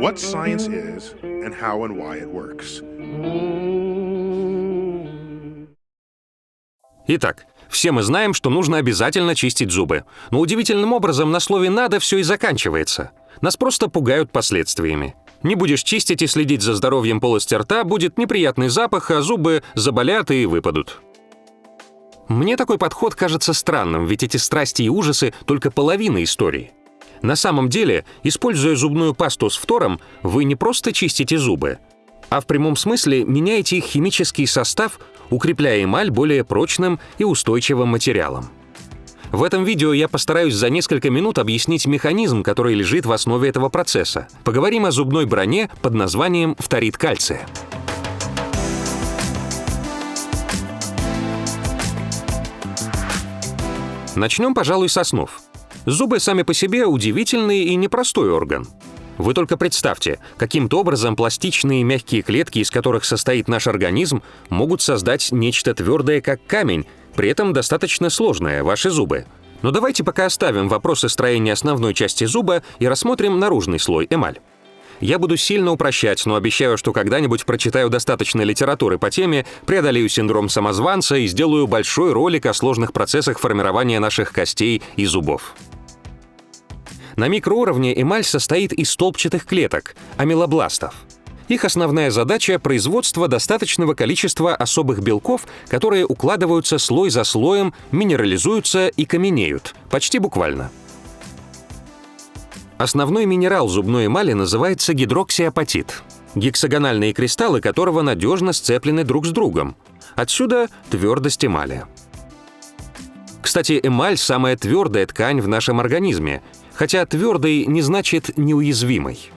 what science is and how and why it works. Итак, все мы знаем, что нужно обязательно чистить зубы. Но удивительным образом на слове «надо» все и заканчивается. Нас просто пугают последствиями. Не будешь чистить и следить за здоровьем полости рта, будет неприятный запах, а зубы заболят и выпадут. Мне такой подход кажется странным, ведь эти страсти и ужасы — только половина истории. На самом деле, используя зубную пасту с фтором, вы не просто чистите зубы, а в прямом смысле меняете их химический состав, укрепляя эмаль более прочным и устойчивым материалом. В этом видео я постараюсь за несколько минут объяснить механизм, который лежит в основе этого процесса. Поговорим о зубной броне под названием фторид кальция. Начнем, пожалуй, с основ. Зубы сами по себе удивительный и непростой орган. Вы только представьте, каким-то образом пластичные мягкие клетки, из которых состоит наш организм, могут создать нечто твердое, как камень, при этом достаточно сложное, ваши зубы. Но давайте пока оставим вопросы строения основной части зуба и рассмотрим наружный слой эмаль. Я буду сильно упрощать, но обещаю, что когда-нибудь прочитаю достаточно литературы по теме, преодолею синдром самозванца и сделаю большой ролик о сложных процессах формирования наших костей и зубов. На микроуровне эмаль состоит из столбчатых клеток – амелобластов. Их основная задача – производство достаточного количества особых белков, которые укладываются слой за слоем, минерализуются и каменеют, почти буквально. Основной минерал зубной эмали называется гидроксиапатит, гексагональные кристаллы которого надежно сцеплены друг с другом. Отсюда твердость эмали. Кстати, эмаль – самая твердая ткань в нашем организме, хотя твердый не значит неуязвимый.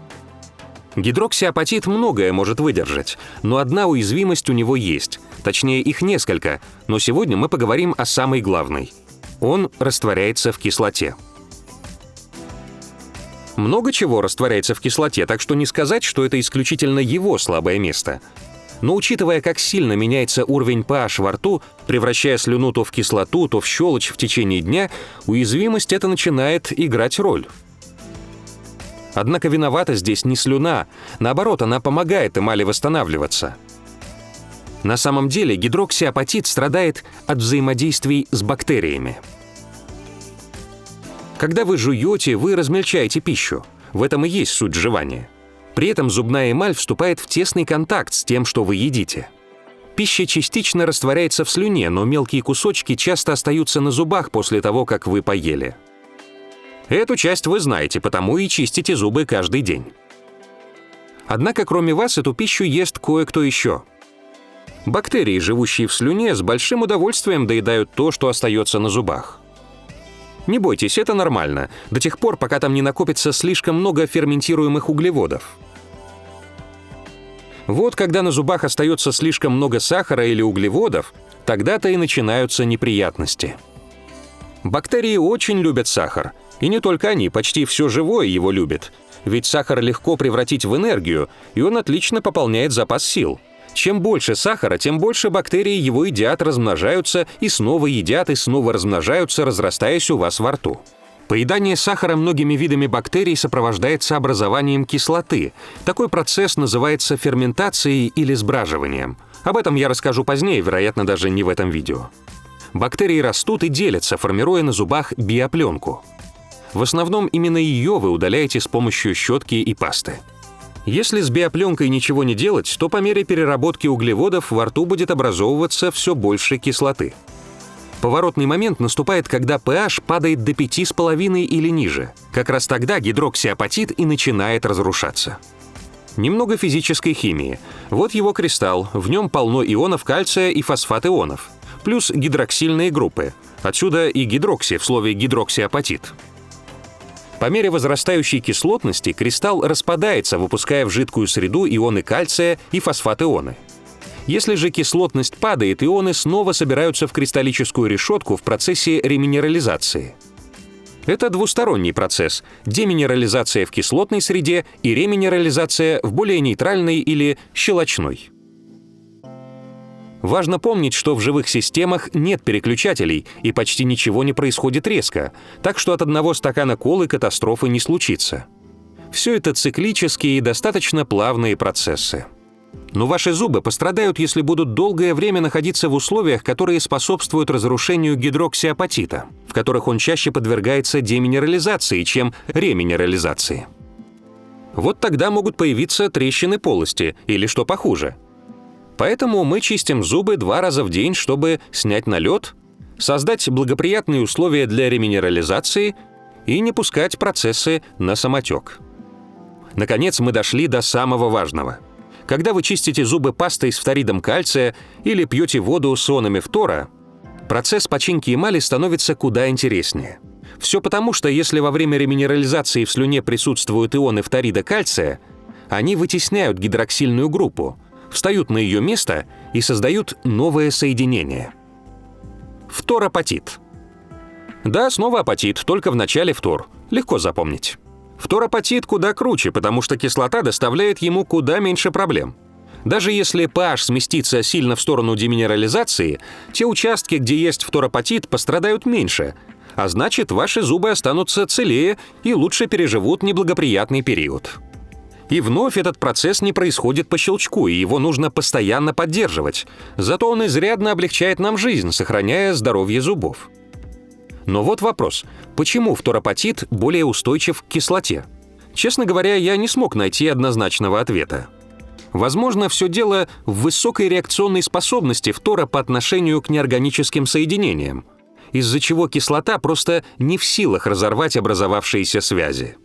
Гидроксиапатит многое может выдержать, но одна уязвимость у него есть, точнее их несколько, но сегодня мы поговорим о самой главной. Он растворяется в кислоте. Много чего растворяется в кислоте, так что не сказать, что это исключительно его слабое место. Но учитывая, как сильно меняется уровень pH во рту, превращая слюну то в кислоту, то в щелочь в течение дня, уязвимость это начинает играть роль. Однако виновата здесь не слюна, наоборот, она помогает эмали восстанавливаться. На самом деле гидроксиапатит страдает от взаимодействий с бактериями. Когда вы жуете, вы размельчаете пищу. В этом и есть суть жевания. При этом зубная эмаль вступает в тесный контакт с тем, что вы едите. Пища частично растворяется в слюне, но мелкие кусочки часто остаются на зубах после того, как вы поели. Эту часть вы знаете, потому и чистите зубы каждый день. Однако кроме вас эту пищу ест кое-кто еще. Бактерии, живущие в слюне, с большим удовольствием доедают то, что остается на зубах. Не бойтесь, это нормально, до тех пор, пока там не накопится слишком много ферментируемых углеводов. Вот когда на зубах остается слишком много сахара или углеводов, тогда-то и начинаются неприятности. Бактерии очень любят сахар. И не только они, почти все живое его любит. Ведь сахар легко превратить в энергию, и он отлично пополняет запас сил. Чем больше сахара, тем больше бактерии его едят, размножаются и снова едят и снова размножаются, разрастаясь у вас во рту. Поедание сахара многими видами бактерий сопровождается образованием кислоты. Такой процесс называется ферментацией или сбраживанием. Об этом я расскажу позднее, вероятно, даже не в этом видео. Бактерии растут и делятся, формируя на зубах биопленку. В основном именно ее вы удаляете с помощью щетки и пасты. Если с биопленкой ничего не делать, то по мере переработки углеводов во рту будет образовываться все больше кислоты. Поворотный момент наступает, когда pH падает до 5,5 или ниже. Как раз тогда гидроксиапатит и начинает разрушаться. Немного физической химии. Вот его кристалл, в нем полно ионов кальция и фосфат ионов. Плюс гидроксильные группы. Отсюда и гидрокси в слове гидроксиапатит. По мере возрастающей кислотности кристалл распадается, выпуская в жидкую среду ионы кальция и фосфат-ионы. Если же кислотность падает, ионы снова собираются в кристаллическую решетку в процессе реминерализации. Это двусторонний процесс – деминерализация в кислотной среде и реминерализация в более нейтральной или щелочной. Важно помнить, что в живых системах нет переключателей и почти ничего не происходит резко, так что от одного стакана колы катастрофы не случится. Все это циклические и достаточно плавные процессы. Но ваши зубы пострадают, если будут долгое время находиться в условиях, которые способствуют разрушению гидроксиапатита, в которых он чаще подвергается деминерализации, чем реминерализации. Вот тогда могут появиться трещины полости или что похуже. Поэтому мы чистим зубы два раза в день, чтобы снять налет, создать благоприятные условия для реминерализации и не пускать процессы на самотек. Наконец мы дошли до самого важного – когда вы чистите зубы пастой с фторидом кальция или пьете воду с ионами фтора, процесс починки эмали становится куда интереснее. Все потому, что если во время реминерализации в слюне присутствуют ионы фторида кальция, они вытесняют гидроксильную группу, встают на ее место и создают новое соединение. Фторапатит. Да, снова апатит, только в начале фтор. Легко запомнить. Фторапатит куда круче, потому что кислота доставляет ему куда меньше проблем. Даже если pH сместится сильно в сторону деминерализации, те участки, где есть фторапатит, пострадают меньше, а значит, ваши зубы останутся целее и лучше переживут неблагоприятный период. И вновь этот процесс не происходит по щелчку, и его нужно постоянно поддерживать. Зато он изрядно облегчает нам жизнь, сохраняя здоровье зубов. Но вот вопрос. Почему фторапатит более устойчив к кислоте? Честно говоря, я не смог найти однозначного ответа. Возможно, все дело в высокой реакционной способности фтора по отношению к неорганическим соединениям, из-за чего кислота просто не в силах разорвать образовавшиеся связи.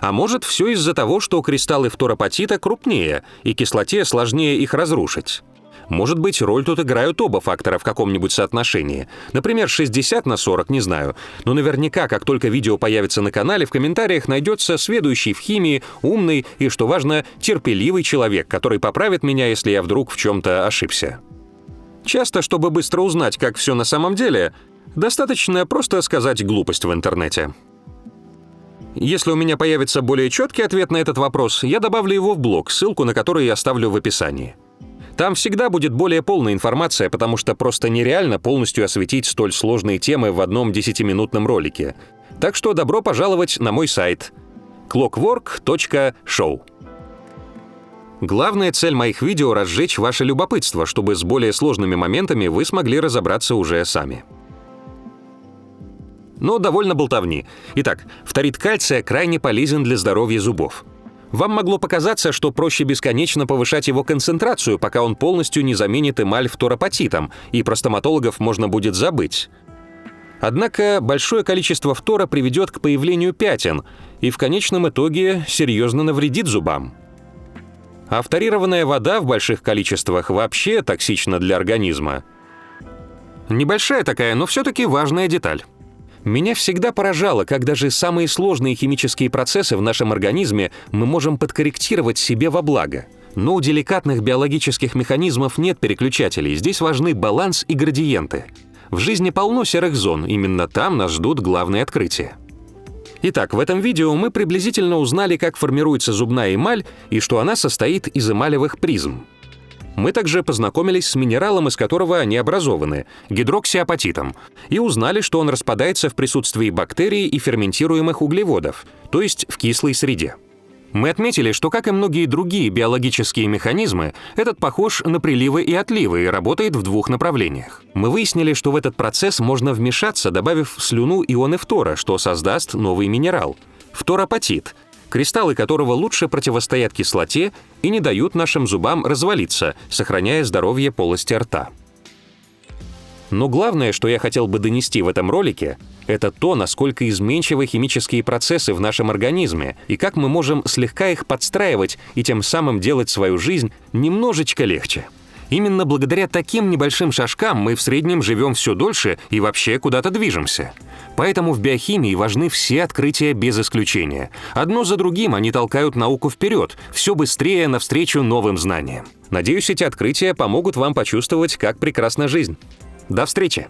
А может, все из-за того, что кристаллы фторапатита крупнее, и кислоте сложнее их разрушить. Может быть, роль тут играют оба фактора в каком-нибудь соотношении. Например, 60 на 40, не знаю. Но наверняка, как только видео появится на канале, в комментариях найдется сведущий в химии, умный и, что важно, терпеливый человек, который поправит меня, если я вдруг в чем-то ошибся. Часто, чтобы быстро узнать, как все на самом деле, достаточно просто сказать глупость в интернете. Если у меня появится более четкий ответ на этот вопрос, я добавлю его в блог, ссылку на который я оставлю в описании. Там всегда будет более полная информация, потому что просто нереально полностью осветить столь сложные темы в одном 10-минутном ролике. Так что добро пожаловать на мой сайт clockwork.show. Главная цель моих видео — разжечь ваше любопытство, чтобы с более сложными моментами вы смогли разобраться уже сами. Но довольно болтовни. Итак, фторид кальция крайне полезен для здоровья зубов. Вам могло показаться, что проще бесконечно повышать его концентрацию, пока он полностью не заменит эмаль фторопатитом, и про стоматологов можно будет забыть. Однако большое количество фтора приведет к появлению пятен и в конечном итоге серьезно навредит зубам. А фторированная вода в больших количествах вообще токсична для организма. Небольшая такая, но все-таки важная деталь. Меня всегда поражало, как даже самые сложные химические процессы в нашем организме мы можем подкорректировать себе во благо. Но у деликатных биологических механизмов нет переключателей, здесь важны баланс и градиенты. В жизни полно серых зон, именно там нас ждут главные открытия. Итак, в этом видео мы приблизительно узнали, как формируется зубная эмаль и что она состоит из эмалевых призм. Мы также познакомились с минералом, из которого они образованы – гидроксиапатитом, и узнали, что он распадается в присутствии бактерий и ферментируемых углеводов, то есть в кислой среде. Мы отметили, что, как и многие другие биологические механизмы, этот похож на приливы и отливы и работает в двух направлениях. Мы выяснили, что в этот процесс можно вмешаться, добавив в слюну ионы фтора, что создаст новый минерал – фторапатит, кристаллы которого лучше противостоят кислоте и не дают нашим зубам развалиться, сохраняя здоровье полости рта. Но главное, что я хотел бы донести в этом ролике, это то, насколько изменчивы химические процессы в нашем организме и как мы можем слегка их подстраивать и тем самым делать свою жизнь немножечко легче. Именно благодаря таким небольшим шажкам мы в среднем живем все дольше и вообще куда-то движемся. Поэтому в биохимии важны все открытия без исключения. Одно за другим они толкают науку вперед, все быстрее навстречу новым знаниям. Надеюсь, эти открытия помогут вам почувствовать, как прекрасна жизнь. До встречи!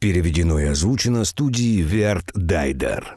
Переведено и озвучено студией Верт Дайдер.